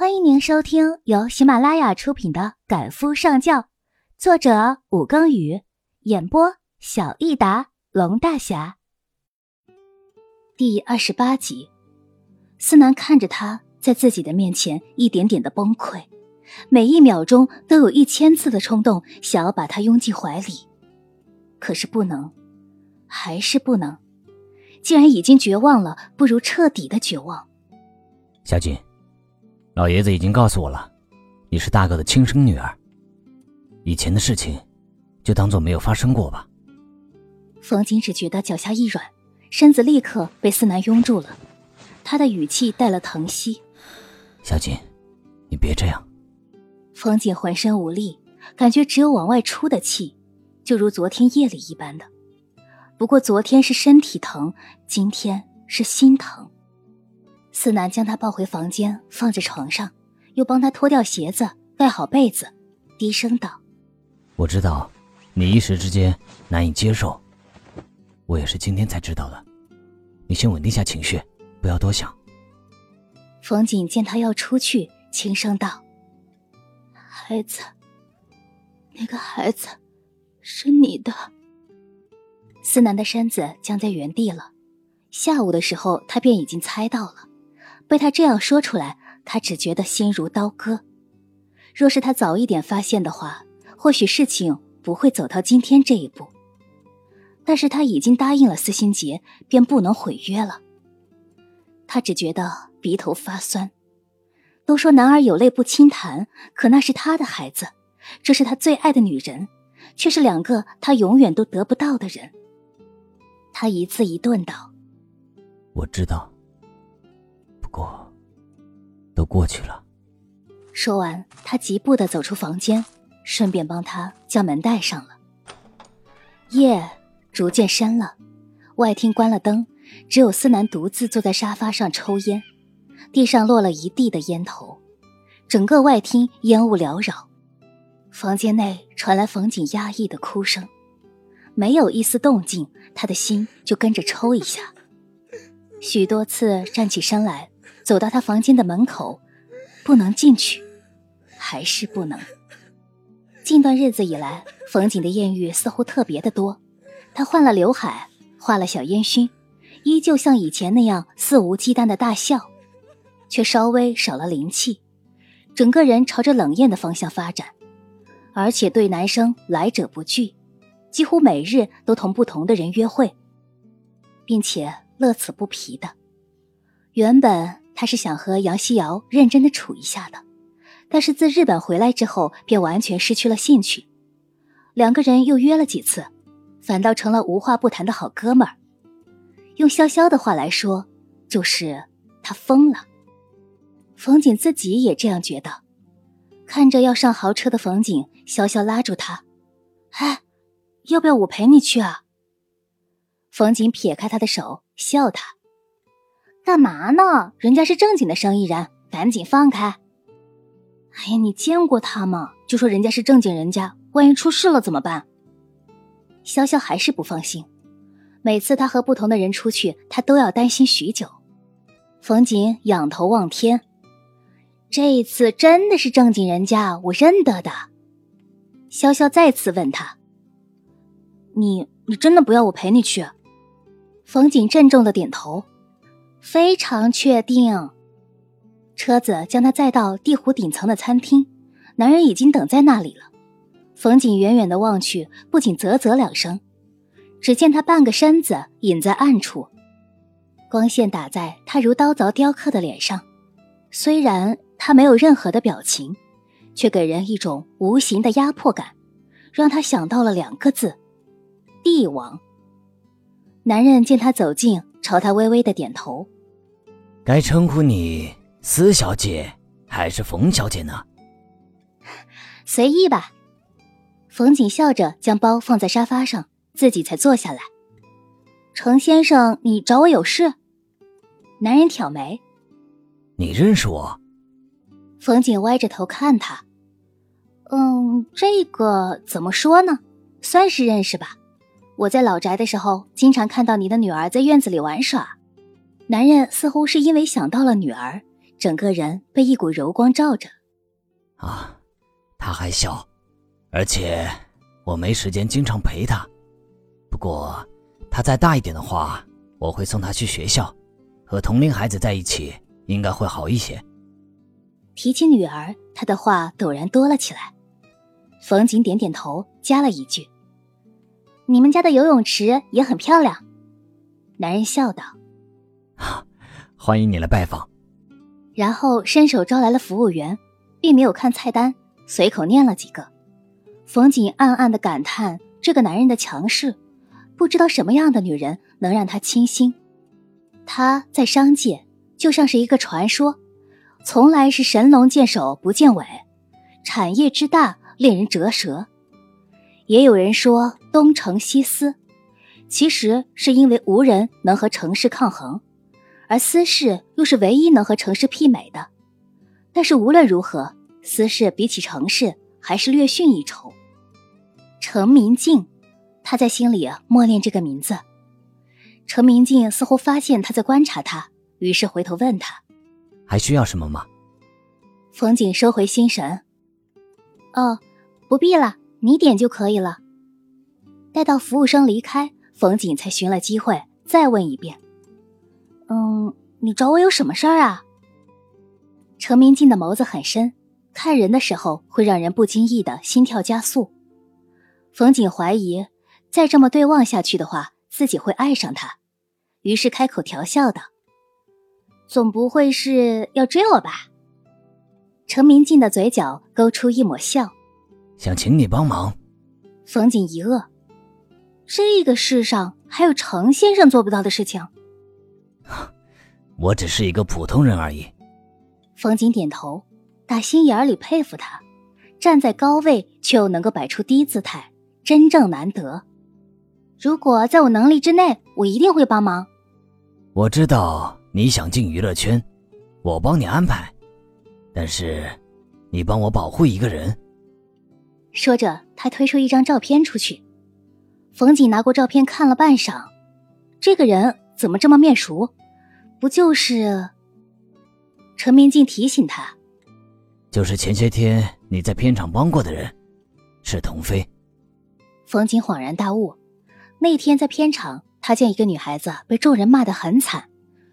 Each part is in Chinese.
欢迎您收听由喜马拉雅出品的《赶夫上轿》，作者武庚宇，演播小益达龙大侠。第二十八集，思南看着他在自己的面前一点点的崩溃，每一秒钟都有一千次的冲动想要把他拥进怀里，可是不能，还是不能。既然已经绝望了，不如彻底的绝望。小锦。老爷子已经告诉我了，你是大哥的亲生女儿。以前的事情，就当做没有发生过吧。冯景只觉得脚下一软，身子立刻被思南拥住了，他的语气带了疼惜：“小锦，你别这样。”冯景浑身无力，感觉只有往外出的气，就如昨天夜里一般的。不过昨天是身体疼，今天是心疼。思南将他抱回房间，放在床上，又帮他脱掉鞋子，盖好被子，低声道：“我知道，你一时之间难以接受，我也是今天才知道的。你先稳定下情绪，不要多想。”冯锦见他要出去，轻声道：“孩子，那个孩子，是你的。”思南的身子僵在原地了。下午的时候，他便已经猜到了。被他这样说出来，他只觉得心如刀割。若是他早一点发现的话，或许事情不会走到今天这一步。但是他已经答应了司心杰，便不能毁约了。他只觉得鼻头发酸。都说男儿有泪不轻弹，可那是他的孩子，这是他最爱的女人，却是两个他永远都得不到的人。他一字一顿道：“我知道。”过，都过去了。说完，他疾步的走出房间，顺便帮他将门带上了。夜逐渐深了，外厅关了灯，只有思南独自坐在沙发上抽烟，地上落了一地的烟头，整个外厅烟雾缭绕。房间内传来冯景压抑的哭声，没有一丝动静，他的心就跟着抽一下。许多次站起身来。走到他房间的门口，不能进去，还是不能。近段日子以来，冯景的艳遇似乎特别的多。他换了刘海，画了小烟熏，依旧像以前那样肆无忌惮的大笑，却稍微少了灵气，整个人朝着冷艳的方向发展，而且对男生来者不拒，几乎每日都同不同的人约会，并且乐此不疲的。原本。他是想和杨希瑶认真的处一下的，但是自日本回来之后，便完全失去了兴趣。两个人又约了几次，反倒成了无话不谈的好哥们儿。用潇潇的话来说，就是他疯了。冯景自己也这样觉得。看着要上豪车的冯景，潇潇拉住他：“哎，要不要我陪你去啊？”冯景撇开他的手，笑他。干嘛呢？人家是正经的生意人，赶紧放开！哎呀，你见过他吗？就说人家是正经人家，万一出事了怎么办？潇潇还是不放心，每次他和不同的人出去，他都要担心许久。冯景仰头望天，这一次真的是正经人家，我认得的。潇潇再次问他：“你你真的不要我陪你去？”冯景郑重的点头。非常确定。车子将他载到地湖顶层的餐厅，男人已经等在那里了。冯景远远的望去，不仅啧啧两声。只见他半个身子隐在暗处，光线打在他如刀凿雕刻的脸上。虽然他没有任何的表情，却给人一种无形的压迫感，让他想到了两个字：帝王。男人见他走近。朝他微微的点头，该称呼你司小姐还是冯小姐呢？随意吧。冯景笑着将包放在沙发上，自己才坐下来。程先生，你找我有事？男人挑眉，你认识我？冯景歪着头看他，嗯，这个怎么说呢？算是认识吧。我在老宅的时候，经常看到你的女儿在院子里玩耍。男人似乎是因为想到了女儿，整个人被一股柔光照着。啊，他还小，而且我没时间经常陪他。不过，他再大一点的话，我会送他去学校，和同龄孩子在一起，应该会好一些。提起女儿，他的话陡然多了起来。冯景点点头，加了一句：“你们家的游泳池也很漂亮。”男人笑道：“欢迎你来拜访。”然后伸手招来了服务员，并没有看菜单，随口念了几个。冯景暗暗的感叹这个男人的强势，不知道什么样的女人能让他倾心。他在商界就像是一个传说，从来是神龙见首不见尾，产业之大令人折舌。也有人说东城西司，其实是因为无人能和城市抗衡。而私事又是唯一能和城市媲美的，但是无论如何，私事比起城市还是略逊一筹。程明镜，他在心里默念这个名字。程明镜似乎发现他在观察他，于是回头问他：“还需要什么吗？”冯景收回心神：“哦，不必了，你点就可以了。”待到服务生离开，冯景才寻了机会再问一遍。嗯，你找我有什么事儿啊？程明镜的眸子很深，看人的时候会让人不经意的心跳加速。冯景怀疑，再这么对望下去的话，自己会爱上他，于是开口调笑道：“总不会是要追我吧？”程明镜的嘴角勾出一抹笑，想请你帮忙。冯锦一愕，这个世上还有程先生做不到的事情？我只是一个普通人而已。冯锦点头，打心眼里佩服他，站在高位却又能够摆出低姿态，真正难得。如果在我能力之内，我一定会帮忙。我知道你想进娱乐圈，我帮你安排，但是你帮我保护一个人。说着，他推出一张照片出去。冯景拿过照片看了半晌，这个人怎么这么面熟？不就是？陈明静提醒他，就是前些天你在片场帮过的人，是童飞。冯景恍然大悟，那天在片场，他见一个女孩子被众人骂得很惨，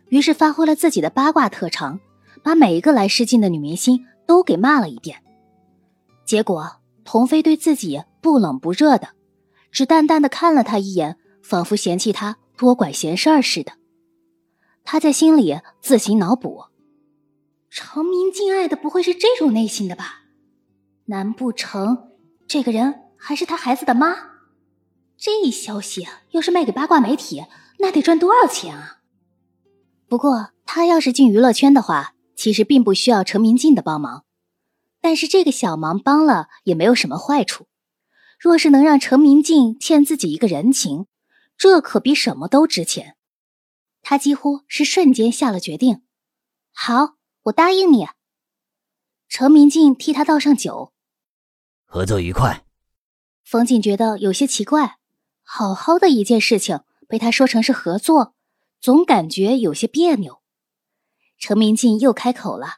于是发挥了自己的八卦特长，把每一个来试镜的女明星都给骂了一遍。结果童飞对自己不冷不热的，只淡淡的看了他一眼，仿佛嫌弃他多管闲事儿似的。他在心里自行脑补：程明镜爱的不会是这种类型的吧？难不成这个人还是他孩子的妈？这消息要是卖给八卦媒体，那得赚多少钱啊？不过他要是进娱乐圈的话，其实并不需要程明静的帮忙。但是这个小忙帮了也没有什么坏处。若是能让程明静欠自己一个人情，这可比什么都值钱。他几乎是瞬间下了决定，好，我答应你。程明静替他倒上酒，合作愉快。冯锦觉得有些奇怪，好好的一件事情被他说成是合作，总感觉有些别扭。程明静又开口了：“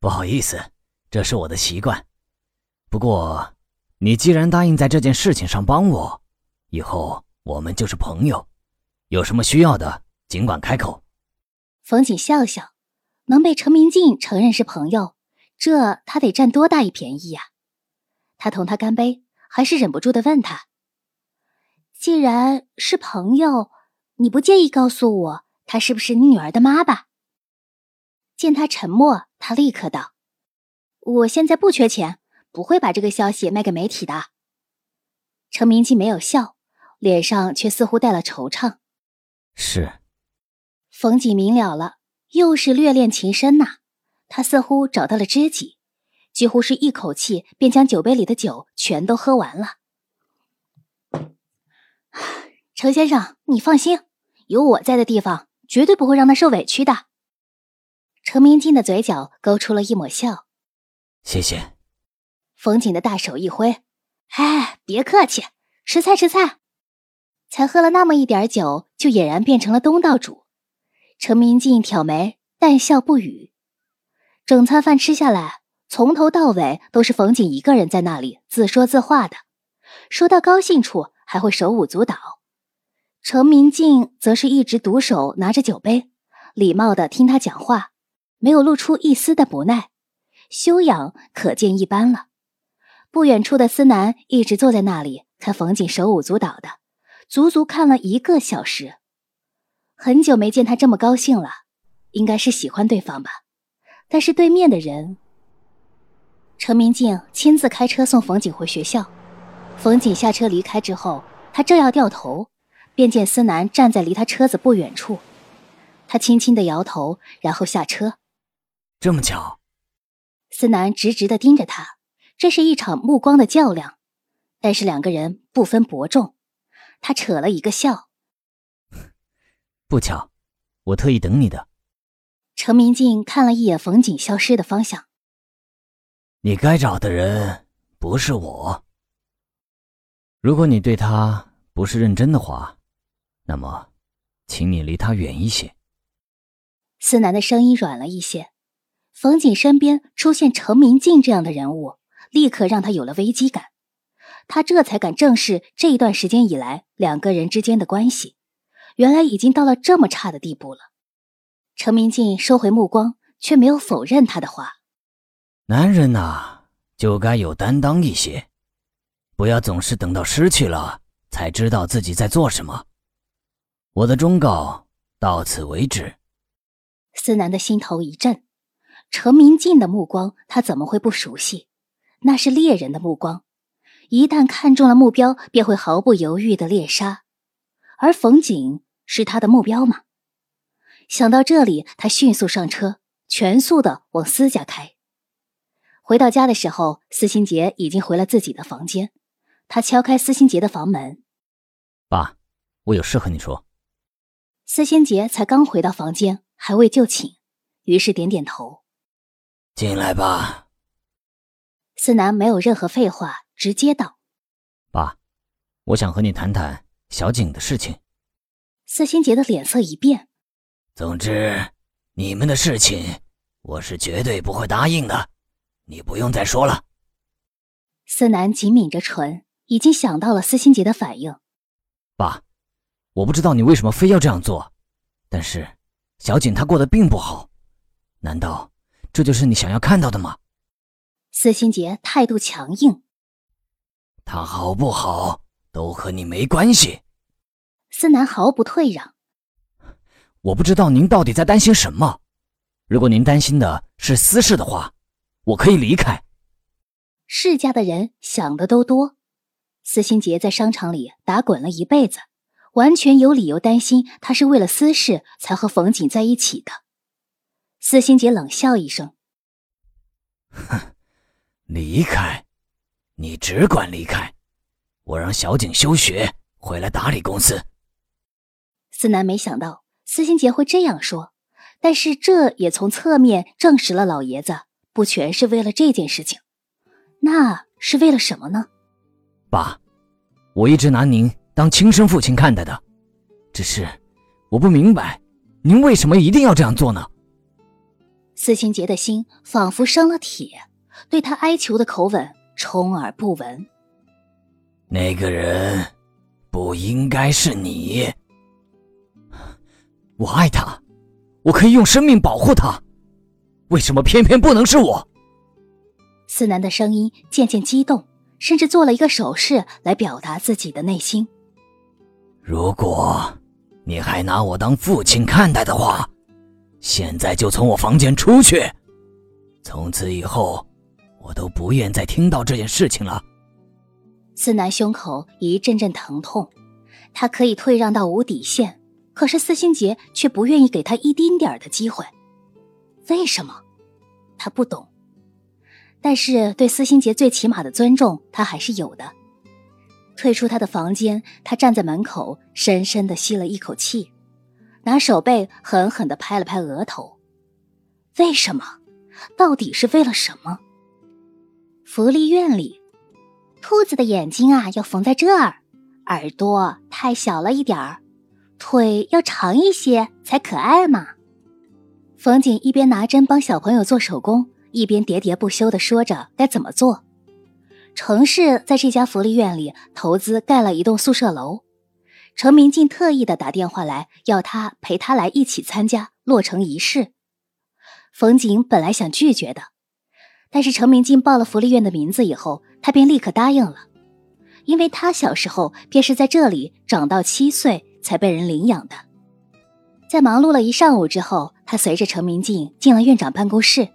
不好意思，这是我的习惯。不过，你既然答应在这件事情上帮我，以后我们就是朋友。”有什么需要的，尽管开口。冯瑾笑笑，能被陈明镜承认是朋友，这他得占多大一便宜呀？他同他干杯，还是忍不住的问他：“既然是朋友，你不介意告诉我，她是不是你女儿的妈吧？”见他沉默，他立刻道：“我现在不缺钱，不会把这个消息卖给媒体的。”程明镜没有笑，脸上却似乎带了惆怅。是，冯景明了了，又是略恋情深呐。他似乎找到了知己，几乎是一口气便将酒杯里的酒全都喝完了。程先生，你放心，有我在的地方，绝对不会让他受委屈的。程明静的嘴角勾出了一抹笑。谢谢。冯景的大手一挥，哎，别客气，吃菜吃菜。才喝了那么一点酒，就俨然变成了东道主。程明静挑眉，淡笑不语。整餐饭吃下来，从头到尾都是冯锦一个人在那里自说自话的，说到高兴处还会手舞足蹈。程明静则是一直独手拿着酒杯，礼貌的听他讲话，没有露出一丝的不耐，修养可见一斑了。不远处的思南一直坐在那里看冯锦手舞足蹈的，足足看了一个小时。很久没见他这么高兴了，应该是喜欢对方吧。但是对面的人，陈明静亲自开车送冯景回学校。冯景下车离开之后，他正要掉头，便见思南站在离他车子不远处。他轻轻的摇头，然后下车。这么巧，思南直直的盯着他，这是一场目光的较量，但是两个人不分伯仲。他扯了一个笑。不巧，我特意等你的。程明镜看了一眼冯景消失的方向。你该找的人不是我。如果你对他不是认真的话，那么，请你离他远一些。思南的声音软了一些。冯景身边出现程明镜这样的人物，立刻让他有了危机感。他这才敢正视这一段时间以来两个人之间的关系。原来已经到了这么差的地步了。程明镜收回目光，却没有否认他的话。男人呐，就该有担当一些，不要总是等到失去了才知道自己在做什么。我的忠告到此为止。思南的心头一震，程明进的目光他怎么会不熟悉？那是猎人的目光，一旦看中了目标，便会毫不犹豫的猎杀。而冯景是他的目标吗？想到这里，他迅速上车，全速的往司家开。回到家的时候，司心杰已经回了自己的房间。他敲开司心杰的房门：“爸，我有事和你说。”司心杰才刚回到房间，还未就寝，于是点点头：“进来吧。”思南没有任何废话，直接道：“爸，我想和你谈谈。”小景的事情，司心杰的脸色一变。总之，你们的事情，我是绝对不会答应的。你不用再说了。思南紧抿着唇，已经想到了司心杰的反应。爸，我不知道你为什么非要这样做，但是小景她过得并不好，难道这就是你想要看到的吗？司心杰态度强硬。他好不好？都和你没关系，司南毫不退让。我不知道您到底在担心什么。如果您担心的是私事的话，我可以离开。世家的人想的都多。司心杰在商场里打滚了一辈子，完全有理由担心他是为了私事才和冯锦在一起的。司心杰冷笑一声：“哼，离开，你只管离开。”我让小景休学，回来打理公司。思南没想到司心杰会这样说，但是这也从侧面证实了老爷子不全是为了这件事情，那是为了什么呢？爸，我一直拿您当亲生父亲看待的，只是我不明白，您为什么一定要这样做呢？司心杰的心仿佛生了铁，对他哀求的口吻充耳不闻。那个人不应该是你。我爱他，我可以用生命保护他，为什么偏偏不能是我？思南的声音渐渐激动，甚至做了一个手势来表达自己的内心。如果你还拿我当父亲看待的话，现在就从我房间出去。从此以后，我都不愿再听到这件事情了。司南胸口一阵阵疼痛，他可以退让到无底线，可是司心杰却不愿意给他一丁点儿的机会。为什么？他不懂。但是对司心杰最起码的尊重，他还是有的。退出他的房间，他站在门口，深深的吸了一口气，拿手背狠狠的拍了拍额头。为什么？到底是为了什么？福利院里。兔子的眼睛啊，要缝在这儿；耳朵太小了一点儿，腿要长一些才可爱嘛。冯景一边拿针帮小朋友做手工，一边喋喋不休的说着该怎么做。城市在这家福利院里投资盖了一栋宿舍楼，程明静特意的打电话来，要他陪他来一起参加落成仪式。冯景本来想拒绝的，但是程明静报了福利院的名字以后，他便立刻答应了，因为他小时候便是在这里长到七岁才被人领养的。在忙碌了一上午之后，他随着程明静进了院长办公室，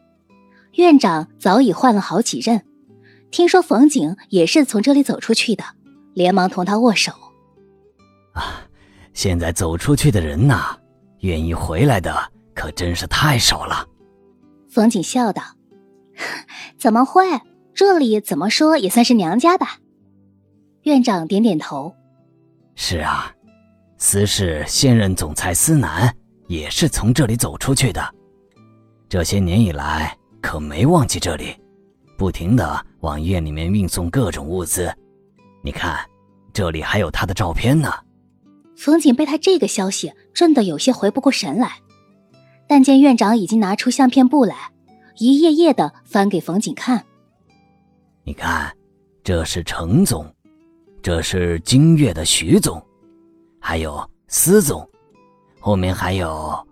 院长早已换了好几任。听说冯景也是从这里走出去的，连忙同他握手。啊，现在走出去的人呐，愿意回来的可真是太少了。冯景笑道：“ 怎么会？这里怎么说也算是娘家吧？”院长点点头：“是啊，司氏现任总裁司南也是从这里走出去的，这些年以来可没忘记这里。”不停的往院里面运送各种物资，你看，这里还有他的照片呢。冯景被他这个消息震得有些回不过神来，但见院长已经拿出相片簿来，一页页的翻给冯景看。你看，这是程总，这是金月的徐总，还有司总，后面还有。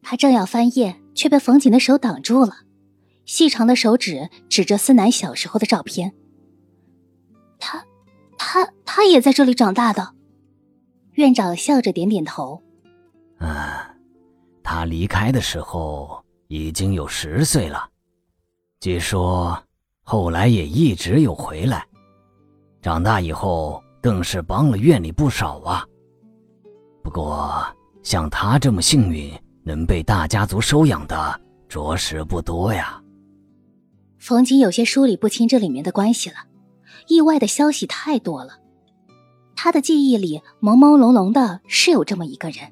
他正要翻页，却被冯景的手挡住了。细长的手指指着思南小时候的照片。他，他，他也在这里长大的。院长笑着点点头。嗯，他离开的时候已经有十岁了，据说后来也一直有回来。长大以后更是帮了院里不少啊。不过像他这么幸运能被大家族收养的，着实不多呀。冯景有些梳理不清这里面的关系了，意外的消息太多了。他的记忆里朦朦胧胧的是有这么一个人，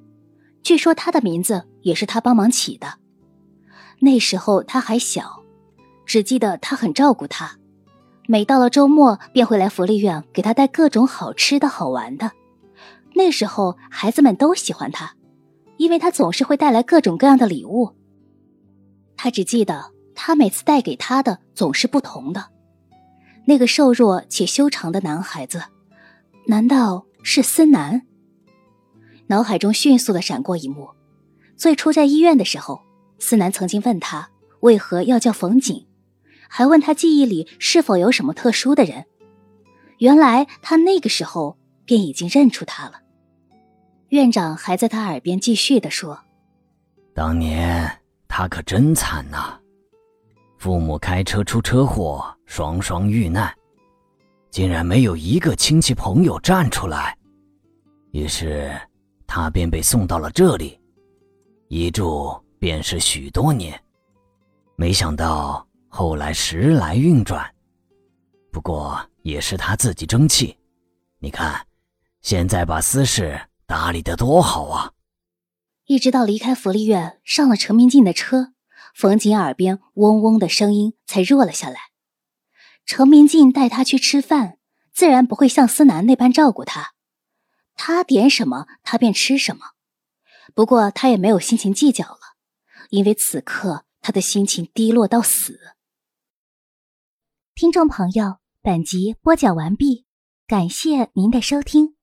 据说他的名字也是他帮忙起的。那时候他还小，只记得他很照顾他，每到了周末便会来福利院给他带各种好吃的好玩的。那时候孩子们都喜欢他，因为他总是会带来各种各样的礼物。他只记得。他每次带给他的总是不同的。那个瘦弱且修长的男孩子，难道是思南？脑海中迅速的闪过一幕：最初在医院的时候，思南曾经问他为何要叫冯景，还问他记忆里是否有什么特殊的人。原来他那个时候便已经认出他了。院长还在他耳边继续的说：“当年他可真惨呐。”父母开车出车祸，双双遇难，竟然没有一个亲戚朋友站出来，于是他便被送到了这里，一住便是许多年。没想到后来时来运转，不过也是他自己争气。你看，现在把私事打理得多好啊！一直到离开福利院，上了陈明进的车。冯锦耳边嗡嗡的声音才弱了下来。程明静带他去吃饭，自然不会像思南那般照顾他，他点什么他便吃什么。不过他也没有心情计较了，因为此刻他的心情低落到死。听众朋友，本集播讲完毕，感谢您的收听。